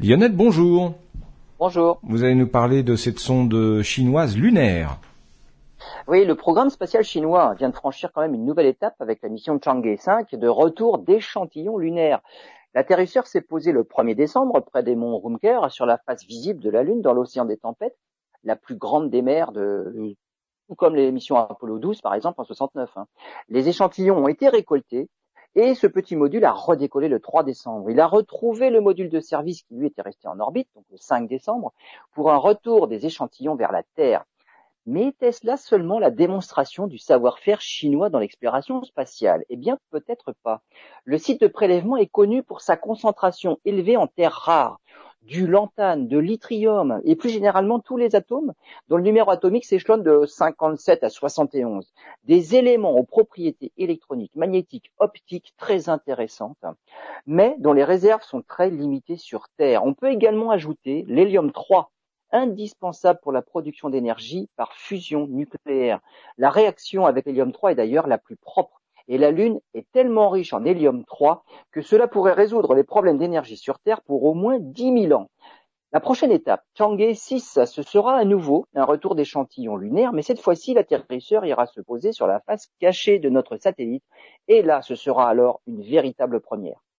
Lionel, bonjour. Bonjour. Vous allez nous parler de cette sonde chinoise lunaire. Oui, le programme spatial chinois vient de franchir quand même une nouvelle étape avec la mission Chang'e 5 de retour d'échantillons lunaires. L'atterrisseur s'est posé le 1er décembre près des monts Rumker sur la face visible de la Lune dans l'océan des tempêtes, la plus grande des mers de, tout comme les missions Apollo 12 par exemple en 69. Hein. Les échantillons ont été récoltés et ce petit module a redécollé le 3 décembre. Il a retrouvé le module de service qui lui était resté en orbite, donc le 5 décembre, pour un retour des échantillons vers la Terre. Mais était-ce là seulement la démonstration du savoir-faire chinois dans l'exploration spatiale? Eh bien, peut-être pas. Le site de prélèvement est connu pour sa concentration élevée en terres rares, du lantane, de l'yttrium et plus généralement tous les atomes dont le numéro atomique s'échelonne de 57 à 71. Des éléments aux propriétés électroniques, magnétiques, optiques très intéressantes, mais dont les réserves sont très limitées sur Terre. On peut également ajouter l'hélium 3 indispensable pour la production d'énergie par fusion nucléaire. La réaction avec l'hélium 3 est d'ailleurs la plus propre et la Lune est tellement riche en hélium 3 que cela pourrait résoudre les problèmes d'énergie sur Terre pour au moins 10 000 ans. La prochaine étape, Chang'e 6, ce sera à nouveau un retour d'échantillons lunaires, mais cette fois-ci, l'atterrisseur ira se poser sur la face cachée de notre satellite, et là, ce sera alors une véritable première.